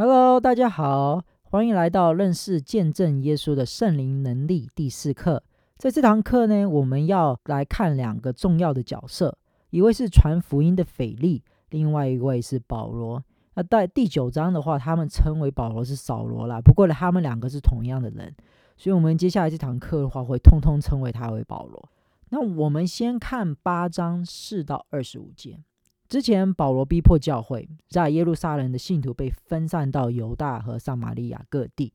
Hello，大家好，欢迎来到认识见证耶稣的圣灵能力第四课。在这堂课呢，我们要来看两个重要的角色，一位是传福音的腓力，另外一位是保罗。那在第九章的话，他们称为保罗是扫罗啦，不过呢，他们两个是同样的人，所以我们接下来这堂课的话，会通通称为他为保罗。那我们先看八章四到二十五节。之前保罗逼迫教会，在耶路撒冷的信徒被分散到犹大和撒玛利亚各地。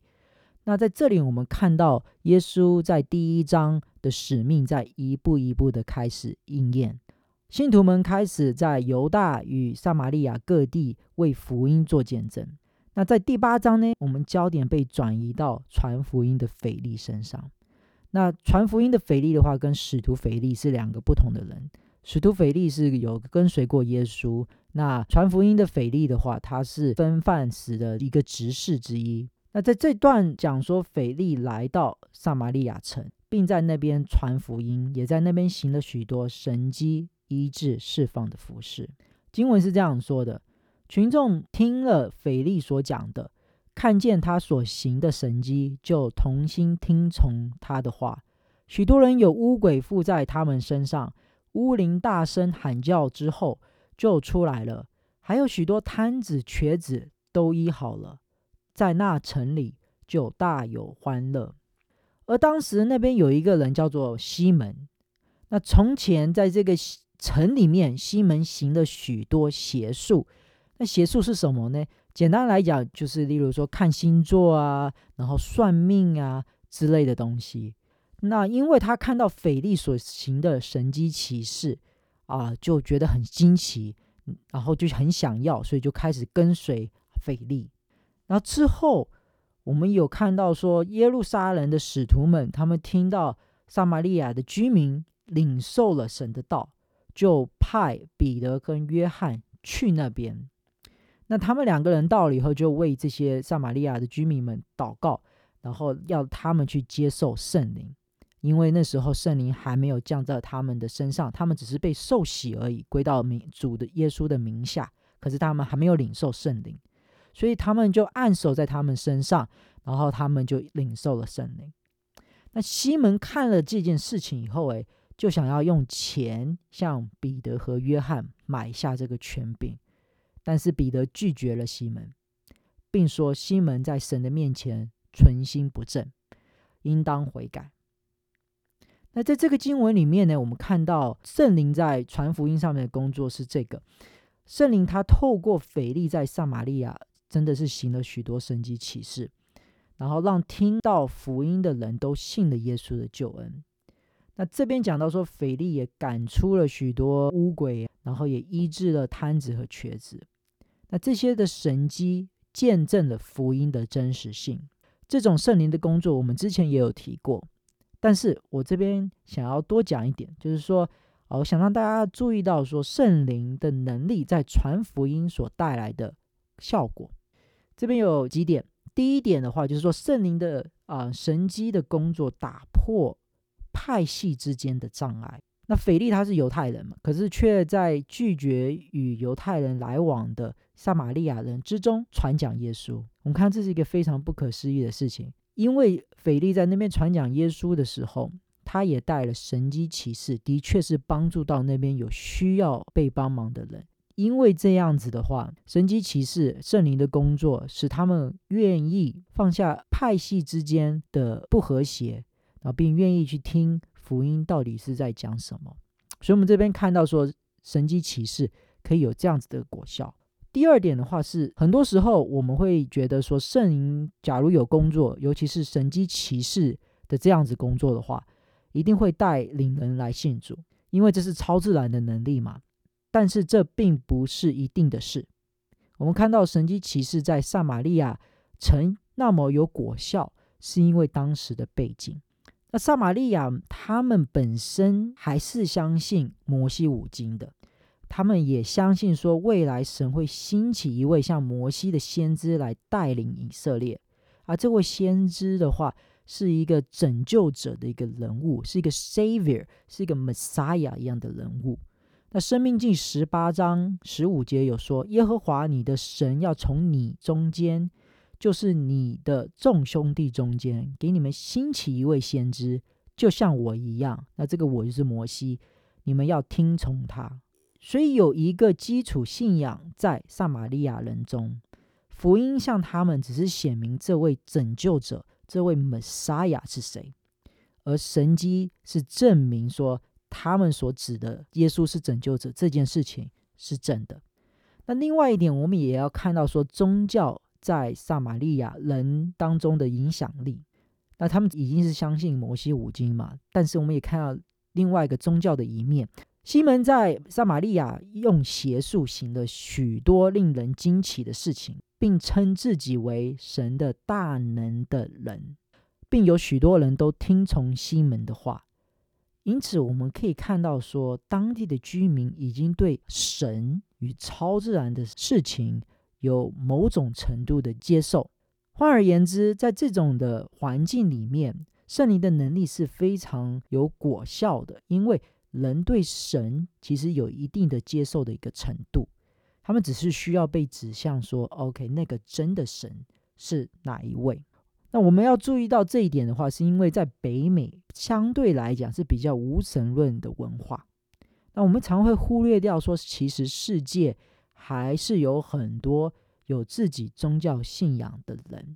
那在这里，我们看到耶稣在第一章的使命在一步一步的开始应验。信徒们开始在犹大与撒玛利亚各地为福音做见证。那在第八章呢，我们焦点被转移到传福音的腓力身上。那传福音的腓力的话，跟使徒腓力是两个不同的人。使徒腓力是有跟随过耶稣，那传福音的腓力的话，他是分饭食的一个执事之一。那在这段讲说，腓力来到撒玛利亚城，并在那边传福音，也在那边行了许多神迹、医治、释放的服事。经文是这样说的：群众听了腓力所讲的，看见他所行的神迹，就同心听从他的话。许多人有污鬼附在他们身上。乌灵大声喊叫之后就出来了，还有许多瘫子、瘸子都医好了，在那城里就大有欢乐。而当时那边有一个人叫做西门，那从前在这个城里面，西门行了许多邪术。那邪术是什么呢？简单来讲，就是例如说看星座啊，然后算命啊之类的东西。那因为他看到腓力所行的神迹奇事啊，就觉得很惊奇，然后就很想要，所以就开始跟随腓力。然后之后，我们有看到说，耶路撒冷的使徒们，他们听到撒玛利亚的居民领受了神的道，就派彼得跟约翰去那边。那他们两个人到了以后，就为这些撒玛利亚的居民们祷告，然后要他们去接受圣灵。因为那时候圣灵还没有降在他们的身上，他们只是被受洗而已，归到名主的耶稣的名下。可是他们还没有领受圣灵，所以他们就按手在他们身上，然后他们就领受了圣灵。那西门看了这件事情以后，哎，就想要用钱向彼得和约翰买下这个权柄，但是彼得拒绝了西门，并说西门在神的面前存心不正，应当悔改。那在这个经文里面呢，我们看到圣灵在传福音上面的工作是这个：圣灵他透过腓力在撒玛利亚真的是行了许多神迹奇事，然后让听到福音的人都信了耶稣的救恩。那这边讲到说，腓力也赶出了许多污鬼，然后也医治了瘫子和瘸子。那这些的神迹见证了福音的真实性。这种圣灵的工作，我们之前也有提过。但是我这边想要多讲一点，就是说，我想让大家注意到，说圣灵的能力在传福音所带来的效果。这边有几点，第一点的话，就是说圣灵的啊、神迹的工作打破派系之间的障碍。那腓力他是犹太人嘛，可是却在拒绝与犹太人来往的撒玛利亚人之中传讲耶稣。我们看这是一个非常不可思议的事情。因为腓力在那边传讲耶稣的时候，他也带了神迹奇事，的确是帮助到那边有需要被帮忙的人。因为这样子的话，神迹奇事、圣灵的工作，使他们愿意放下派系之间的不和谐，然后并愿意去听福音到底是在讲什么。所以，我们这边看到说，神迹奇事可以有这样子的果效。第二点的话是，很多时候我们会觉得说，圣灵假如有工作，尤其是神迹骑士的这样子工作的话，一定会带领人来信主，因为这是超自然的能力嘛。但是这并不是一定的事。我们看到神迹骑士在撒玛利亚城那么有果效，是因为当时的背景。那撒玛利亚他们本身还是相信摩西五经的。他们也相信说，未来神会兴起一位像摩西的先知来带领以色列，而这位先知的话，是一个拯救者的一个人物，是一个 Savior，是一个 Messiah 一样的人物。那生命记十八章十五节有说：“耶和华你的神要从你中间，就是你的众兄弟中间，给你们兴起一位先知，就像我一样。”那这个我就是摩西，你们要听从他。所以有一个基础信仰在撒玛利亚人中，福音向他们只是显明这位拯救者，这位 Messiah 是谁，而神迹是证明说。他们所指的耶稣是拯救者这件事情是真的。那另外一点，我们也要看到说，宗教在撒玛利亚人当中的影响力。那他们已经是相信摩西五经嘛，但是我们也看到另外一个宗教的一面。西门在撒玛利亚用邪术行了许多令人惊奇的事情，并称自己为神的大能的人，并有许多人都听从西门的话。因此，我们可以看到说，当地的居民已经对神与超自然的事情有某种程度的接受。换而言之，在这种的环境里面，圣灵的能力是非常有果效的，因为人对神其实有一定的接受的一个程度，他们只是需要被指向说，OK，那个真的神是哪一位。那我们要注意到这一点的话，是因为在北美相对来讲是比较无神论的文化。那我们常会忽略掉说，其实世界还是有很多有自己宗教信仰的人。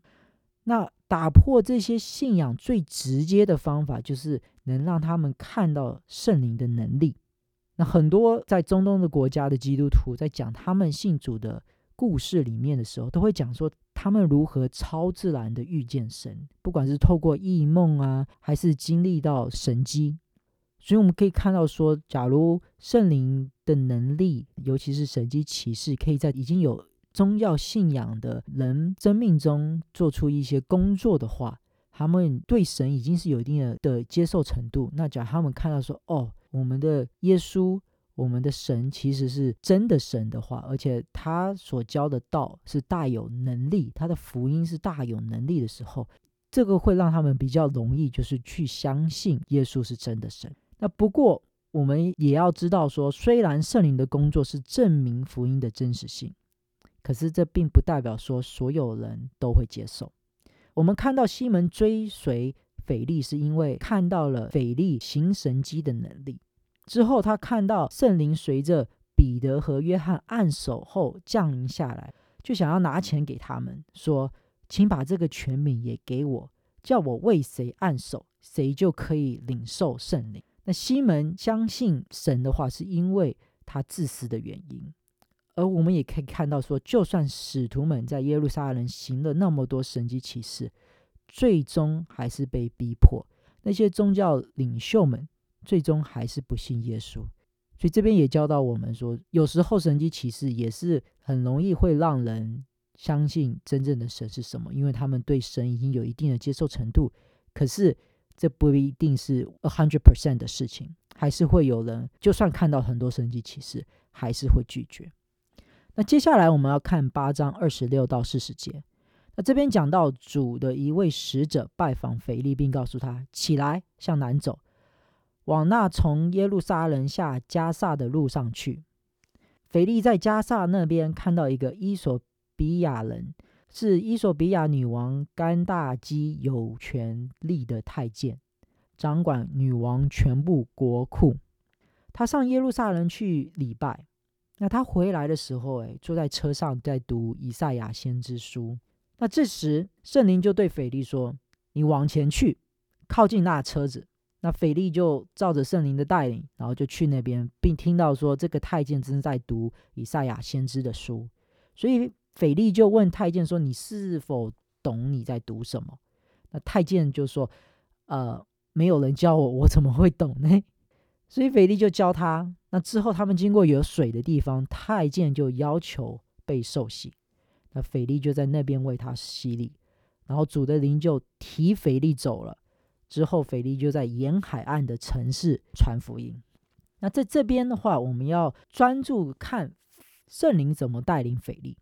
那打破这些信仰最直接的方法，就是能让他们看到圣灵的能力。那很多在中东的国家的基督徒在讲他们信主的故事里面的时候，都会讲说。他们如何超自然的遇见神，不管是透过异梦啊，还是经历到神迹，所以我们可以看到说，假如圣灵的能力，尤其是神迹奇事，可以在已经有宗教信仰的人生命中做出一些工作的话，他们对神已经是有一定的的接受程度。那假如他们看到说，哦，我们的耶稣。我们的神其实是真的神的话，而且他所教的道是大有能力，他的福音是大有能力的时候，这个会让他们比较容易，就是去相信耶稣是真的神。那不过我们也要知道说，虽然圣灵的工作是证明福音的真实性，可是这并不代表说所有人都会接受。我们看到西门追随腓力，是因为看到了腓力行神迹的能力。之后，他看到圣灵随着彼得和约翰按手后降临下来，就想要拿钱给他们，说：“请把这个权柄也给我，叫我为谁按手，谁就可以领受圣灵。”那西门相信神的话，是因为他自私的原因。而我们也可以看到说，就算使徒们在耶路撒冷行了那么多神迹奇事，最终还是被逼迫。那些宗教领袖们。最终还是不信耶稣，所以这边也教导我们说，有时候神迹奇事也是很容易会让人相信真正的神是什么，因为他们对神已经有一定的接受程度。可是这不一定是 a hundred percent 的事情，还是会有人就算看到很多神迹奇事，还是会拒绝。那接下来我们要看八章二十六到四十节，那这边讲到主的一位使者拜访腓力，并告诉他起来向南走。往那从耶路撒冷下加萨的路上去，腓力在加萨那边看到一个伊索比亚人，是伊索比亚女王甘大基有权力的太监，掌管女王全部国库。他上耶路撒冷去礼拜，那他回来的时候，哎，坐在车上在读以赛亚先知书。那这时圣灵就对腓力说：“你往前去，靠近那车子。”那腓力就照着圣灵的带领，然后就去那边，并听到说这个太监正在读以赛亚先知的书，所以腓力就问太监说：“你是否懂你在读什么？”那太监就说：“呃，没有人教我，我怎么会懂呢？” 所以腓力就教他。那之后他们经过有水的地方，太监就要求被受洗。那腓力就在那边为他洗礼，然后主的灵就提腓力走了。之后，腓力就在沿海岸的城市传福音。那在这边的话，我们要专注看圣灵怎么带领腓力。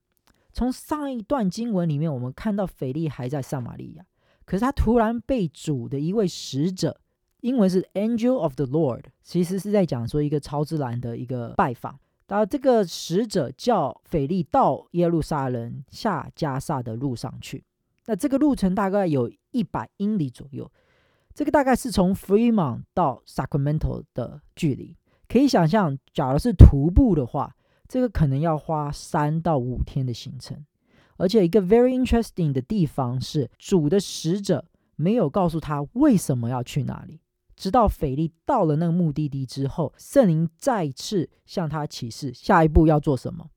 从上一段经文里面，我们看到腓力还在撒玛利亚，可是他突然被主的一位使者英文是 Angel of the Lord，其实是在讲说一个超自然的一个拜访。然后这个使者叫腓力到耶路撒冷下加萨的路上去，那这个路程大概有一百英里左右。这个大概是从 Fremont 到 Sacramento 的距离，可以想象，假如是徒步的话，这个可能要花三到五天的行程。而且一个 very interesting 的地方是，主的使者没有告诉他为什么要去哪里，直到腓力到了那个目的地之后，圣灵再次向他启示下一步要做什么。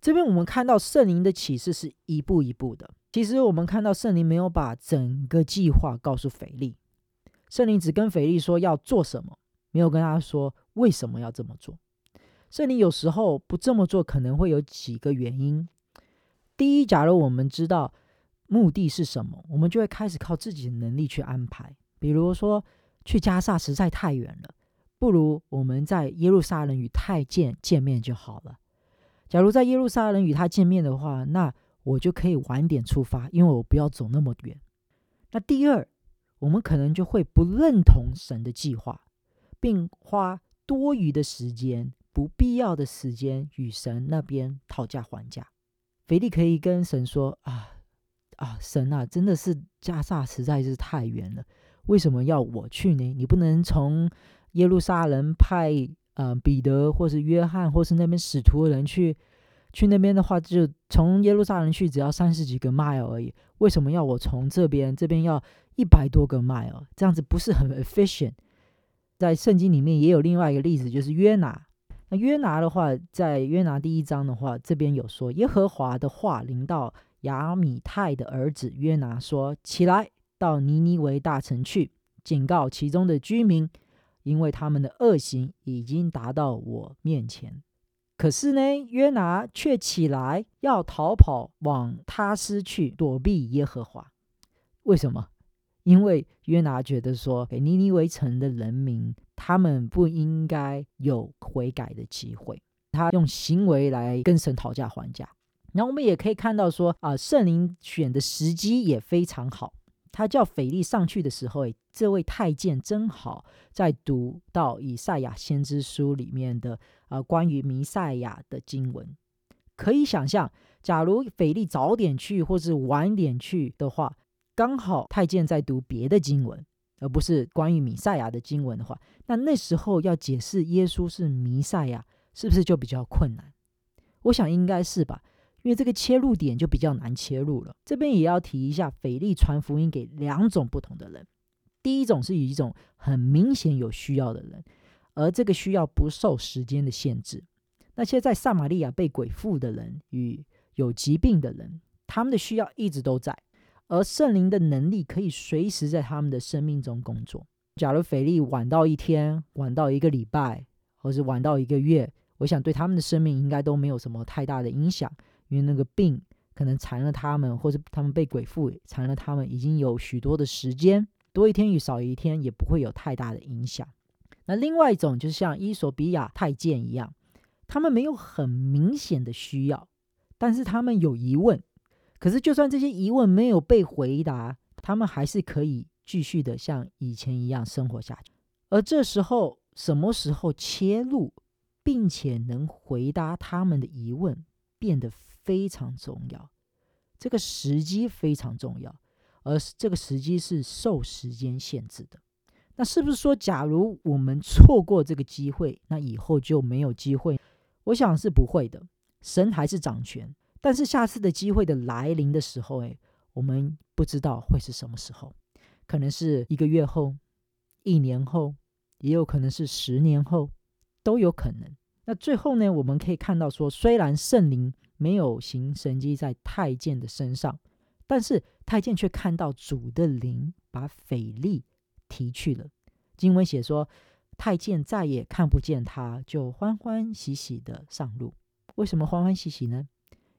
这边我们看到圣灵的启示是一步一步的。其实我们看到圣灵没有把整个计划告诉腓力。圣灵只跟腓力说要做什么，没有跟他说为什么要这么做。圣灵有时候不这么做，可能会有几个原因。第一，假如我们知道目的是什么，我们就会开始靠自己的能力去安排。比如说，去加萨实在太远了，不如我们在耶路撒冷与太监见面就好了。假如在耶路撒冷与他见面的话，那我就可以晚点出发，因为我不要走那么远。那第二，我们可能就会不认同神的计划，并花多余的时间、不必要的时间与神那边讨价还价。腓力可以跟神说：“啊啊，神啊，真的是加萨实在是太远了，为什么要我去呢？你不能从耶路撒冷派呃彼得或是约翰或是那边使徒的人去？”去那边的话，就从耶路撒冷去，只要三十几个 mile 而已。为什么要我从这边？这边要一百多个 mile，这样子不是很 efficient？在圣经里面也有另外一个例子，就是约拿。那约拿的话，在约拿第一章的话，这边有说，耶和华的话临到亚米太的儿子约拿说：“起来，到尼尼微大城去，警告其中的居民，因为他们的恶行已经达到我面前。”可是呢，约拿却起来要逃跑，往他施去躲避耶和华。为什么？因为约拿觉得说，给尼尼微城的人民，他们不应该有悔改的机会。他用行为来跟神讨价还价。然后我们也可以看到说，啊，圣灵选的时机也非常好。他叫腓力上去的时候，这位太监正好在读到以赛亚先知书里面的啊、呃、关于弥赛亚的经文。可以想象，假如腓力早点去或是晚点去的话，刚好太监在读别的经文，而不是关于弥赛亚的经文的话，那那时候要解释耶稣是弥赛亚，是不是就比较困难？我想应该是吧。因为这个切入点就比较难切入了。这边也要提一下，腓力传福音给两种不同的人。第一种是以一种很明显有需要的人，而这个需要不受时间的限制。那些在撒玛利亚被鬼附的人与有疾病的人，他们的需要一直都在，而圣灵的能力可以随时在他们的生命中工作。假如腓力晚到一天，晚到一个礼拜，或是晚到一个月，我想对他们的生命应该都没有什么太大的影响。因为那个病可能缠了他们，或者他们被鬼附缠了他们，已经有许多的时间，多一天与少一天也不会有太大的影响。那另外一种就是像伊索比亚太监一样，他们没有很明显的需要，但是他们有疑问。可是就算这些疑问没有被回答，他们还是可以继续的像以前一样生活下去。而这时候，什么时候切入，并且能回答他们的疑问，变得非常重要，这个时机非常重要，而这个时机是受时间限制的。那是不是说，假如我们错过这个机会，那以后就没有机会？我想是不会的，神还是掌权。但是下次的机会的来临的时候，哎，我们不知道会是什么时候，可能是一个月后、一年后，也有可能是十年后，都有可能。那最后呢，我们可以看到说，虽然圣灵没有行神迹在太监的身上，但是太监却看到主的灵把腓力提去了。经文写说，太监再也看不见他，就欢欢喜喜的上路。为什么欢欢喜喜呢？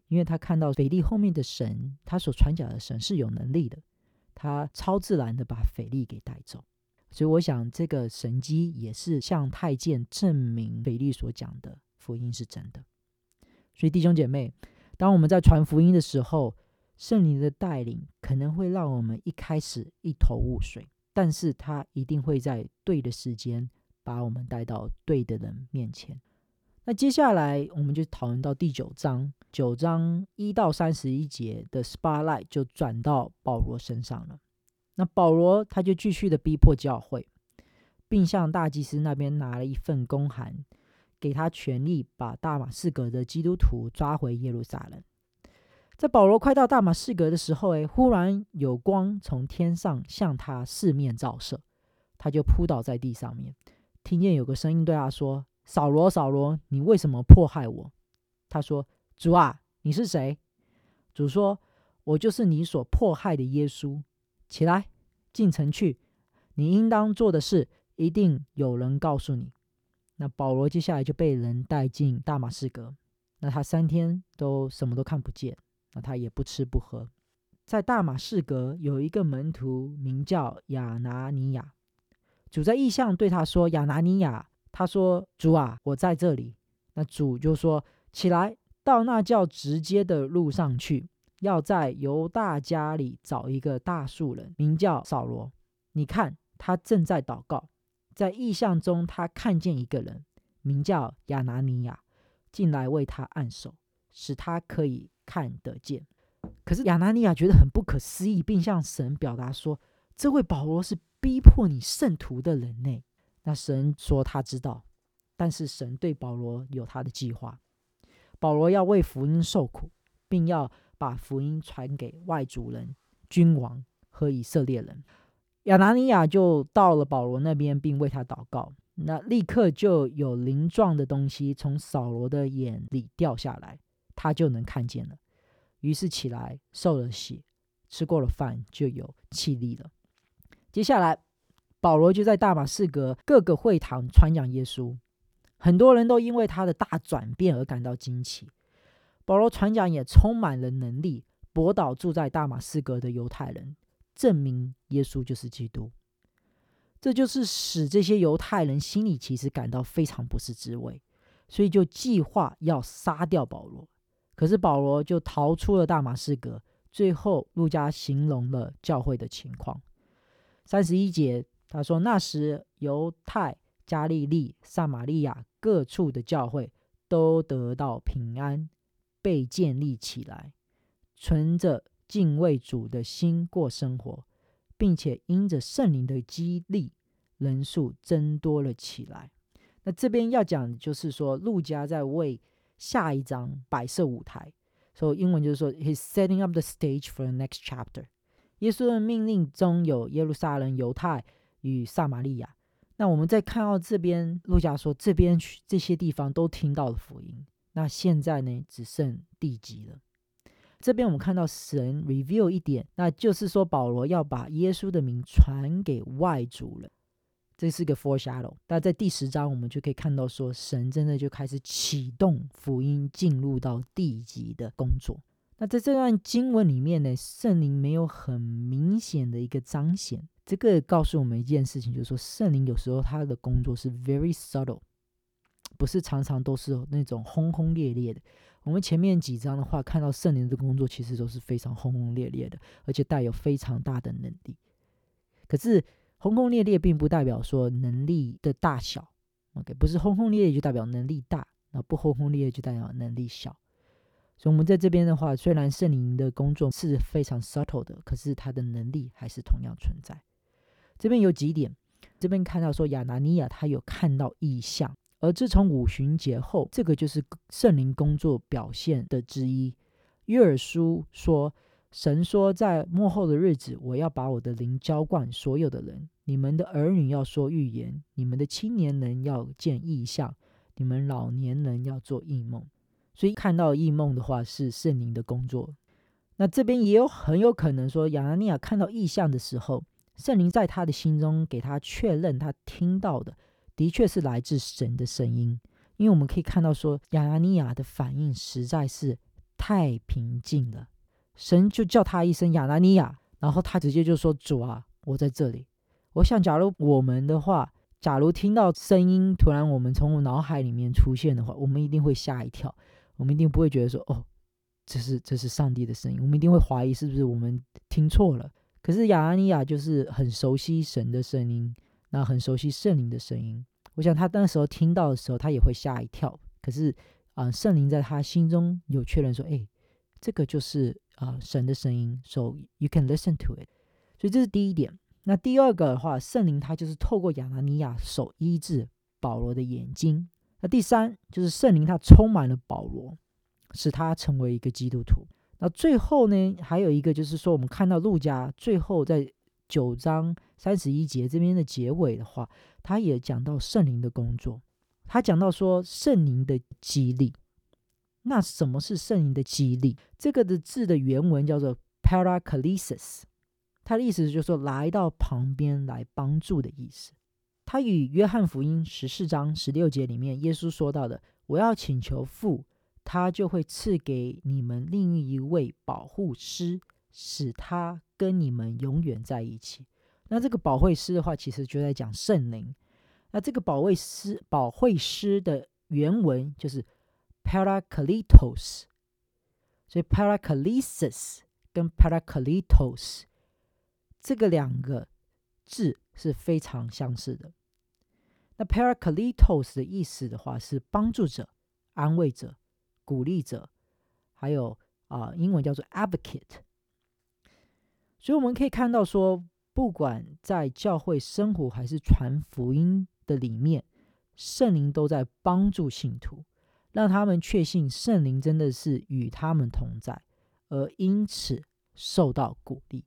因为他看到腓力后面的神，他所传讲的神是有能力的，他超自然的把腓力给带走。所以我想，这个神迹也是向太监证明腓力所讲的福音是真的。所以弟兄姐妹，当我们在传福音的时候，圣灵的带领可能会让我们一开始一头雾水，但是他一定会在对的时间把我们带到对的人面前。那接下来我们就讨论到第九章，九章一到三十一节的 spotlight 就转到保罗身上了。那保罗他就继续的逼迫教会，并向大祭司那边拿了一份公函，给他权力把大马士革的基督徒抓回耶路撒冷。在保罗快到大马士革的时候，哎，忽然有光从天上向他四面照射，他就扑倒在地上面，听见有个声音对他说：“扫罗，扫罗，你为什么迫害我？”他说：“主啊，你是谁？”主说：“我就是你所迫害的耶稣。起来，进城去，你应当做的事，一定有人告诉你。”那保罗接下来就被人带进大马士革，那他三天都什么都看不见。那他也不吃不喝，在大马士革有一个门徒名叫亚拿尼亚，主在异象对他说：“亚拿尼亚。”他说：“主啊，我在这里。”那主就说：“起来，到那叫直接的路上去，要在犹大家里找一个大数人，名叫扫罗。你看他正在祷告，在异象中他看见一个人，名叫亚拿尼亚，进来为他按手，使他可以。”看得见，可是亚拿尼亚觉得很不可思议，并向神表达说：“这位保罗是逼迫你圣徒的人呢。”那神说他知道，但是神对保罗有他的计划。保罗要为福音受苦，并要把福音传给外族人、君王和以色列人。亚拿尼亚就到了保罗那边，并为他祷告。那立刻就有鳞状的东西从扫罗的眼里掉下来。他就能看见了，于是起来受了洗，吃过了饭，就有气力了。接下来，保罗就在大马士革各个会堂传讲耶稣，很多人都因为他的大转变而感到惊奇。保罗传讲也充满了能力，驳倒住在大马士革的犹太人，证明耶稣就是基督。这就是使这些犹太人心里其实感到非常不是滋味，所以就计划要杀掉保罗。可是保罗就逃出了大马士革。最后，路加形容了教会的情况。三十一节，他说：“那时，犹太、加利利、撒玛利亚各处的教会都得到平安，被建立起来，存着敬畏主的心过生活，并且因着圣灵的激励，人数增多了起来。”那这边要讲的就是说，路加在为。下一章摆设舞台，所以英文就是说，He's setting up the stage for the next chapter。耶稣的命令中有耶路撒冷、犹太与撒玛利亚。那我们再看到这边，路加说这边这些地方都听到了福音。那现在呢，只剩地级了。这边我们看到神 reveal 一点，那就是说保罗要把耶稣的名传给外族人。这是个 foreshadow，但在第十章我们就可以看到说，神真的就开始启动福音进入到地级的工作。那在这段经文里面呢，圣灵没有很明显的一个彰显，这个告诉我们一件事情，就是说圣灵有时候他的工作是 very subtle，不是常常都是那种轰轰烈烈的。我们前面几章的话，看到圣灵的工作其实都是非常轰轰烈烈的，而且带有非常大的能力。可是。轰轰烈烈并不代表说能力的大小，OK，不是轰轰烈烈就代表能力大，那不轰轰烈烈就代表能力小。所以，我们在这边的话，虽然圣灵的工作是非常 subtle 的，可是他的能力还是同样存在。这边有几点，这边看到说亚拿尼亚他有看到异象，而自从五旬节后，这个就是圣灵工作表现的之一。约尔书说。神说，在末后的日子，我要把我的灵浇灌所有的人。你们的儿女要说预言，你们的青年人要见异象，你们老年人要做异梦。所以看到异梦的话，是圣灵的工作。那这边也有很有可能说，亚拿尼亚看到异象的时候，圣灵在他的心中给他确认，他听到的的确是来自神的声音。因为我们可以看到说，亚拿尼亚的反应实在是太平静了。神就叫他一声亚拿尼亚，然后他直接就说：“主啊，我在这里。”我想，假如我们的话，假如听到声音突然我们从我脑海里面出现的话，我们一定会吓一跳，我们一定不会觉得说：“哦，这是这是上帝的声音。”我们一定会怀疑是不是我们听错了。可是亚拿尼亚就是很熟悉神的声音，那很熟悉圣灵的声音。我想他那时候听到的时候，他也会吓一跳。可是啊、呃，圣灵在他心中有确认说：“哎，这个就是啊、呃、神的声音。” So you can listen to it。所以这是第一点。那第二个的话，圣灵他就是透过亚拿尼亚手医治保罗的眼睛。那第三就是圣灵他充满了保罗，使他成为一个基督徒。那最后呢，还有一个就是说，我们看到路加最后在九章三十一节这边的结尾的话，他也讲到圣灵的工作。他讲到说圣灵的激励。那什么是圣灵的激励？这个的字的原文叫做 paraklesis，它的意思就是说来到旁边来帮助的意思。它与约翰福音十四章十六节里面耶稣说到的“我要请求父”。他就会赐给你们另一位保护师，使他跟你们永远在一起。那这个保惠师的话，其实就在讲圣灵。那这个保惠师、保惠师的原文就是 Paracletos，所以 Paraclesis 跟 Paracletos 这个两个字是非常相似的。那 Paracletos 的意思的话是帮助者、安慰者。鼓励者，还有啊、英文叫做 advocate。所以我们可以看到说，不管在教会生活还是传福音的里面，圣灵都在帮助信徒，让他们确信圣灵真的是与他们同在，而因此受到鼓励。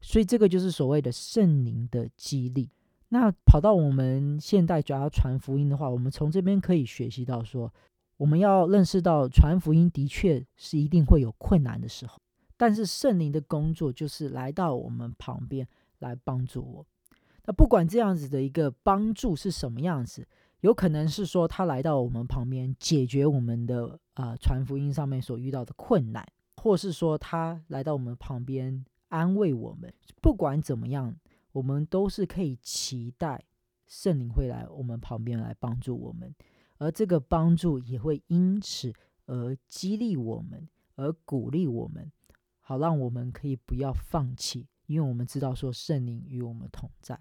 所以这个就是所谓的圣灵的激励。那跑到我们现代主要传福音的话，我们从这边可以学习到说。我们要认识到，传福音的确是一定会有困难的时候，但是圣灵的工作就是来到我们旁边来帮助我。那不管这样子的一个帮助是什么样子，有可能是说他来到我们旁边解决我们的呃传福音上面所遇到的困难，或是说他来到我们旁边安慰我们。不管怎么样，我们都是可以期待圣灵会来我们旁边来帮助我们。而这个帮助也会因此而激励我们，而鼓励我们，好让我们可以不要放弃，因为我们知道说圣灵与我们同在。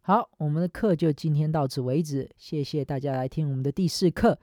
好，我们的课就今天到此为止，谢谢大家来听我们的第四课，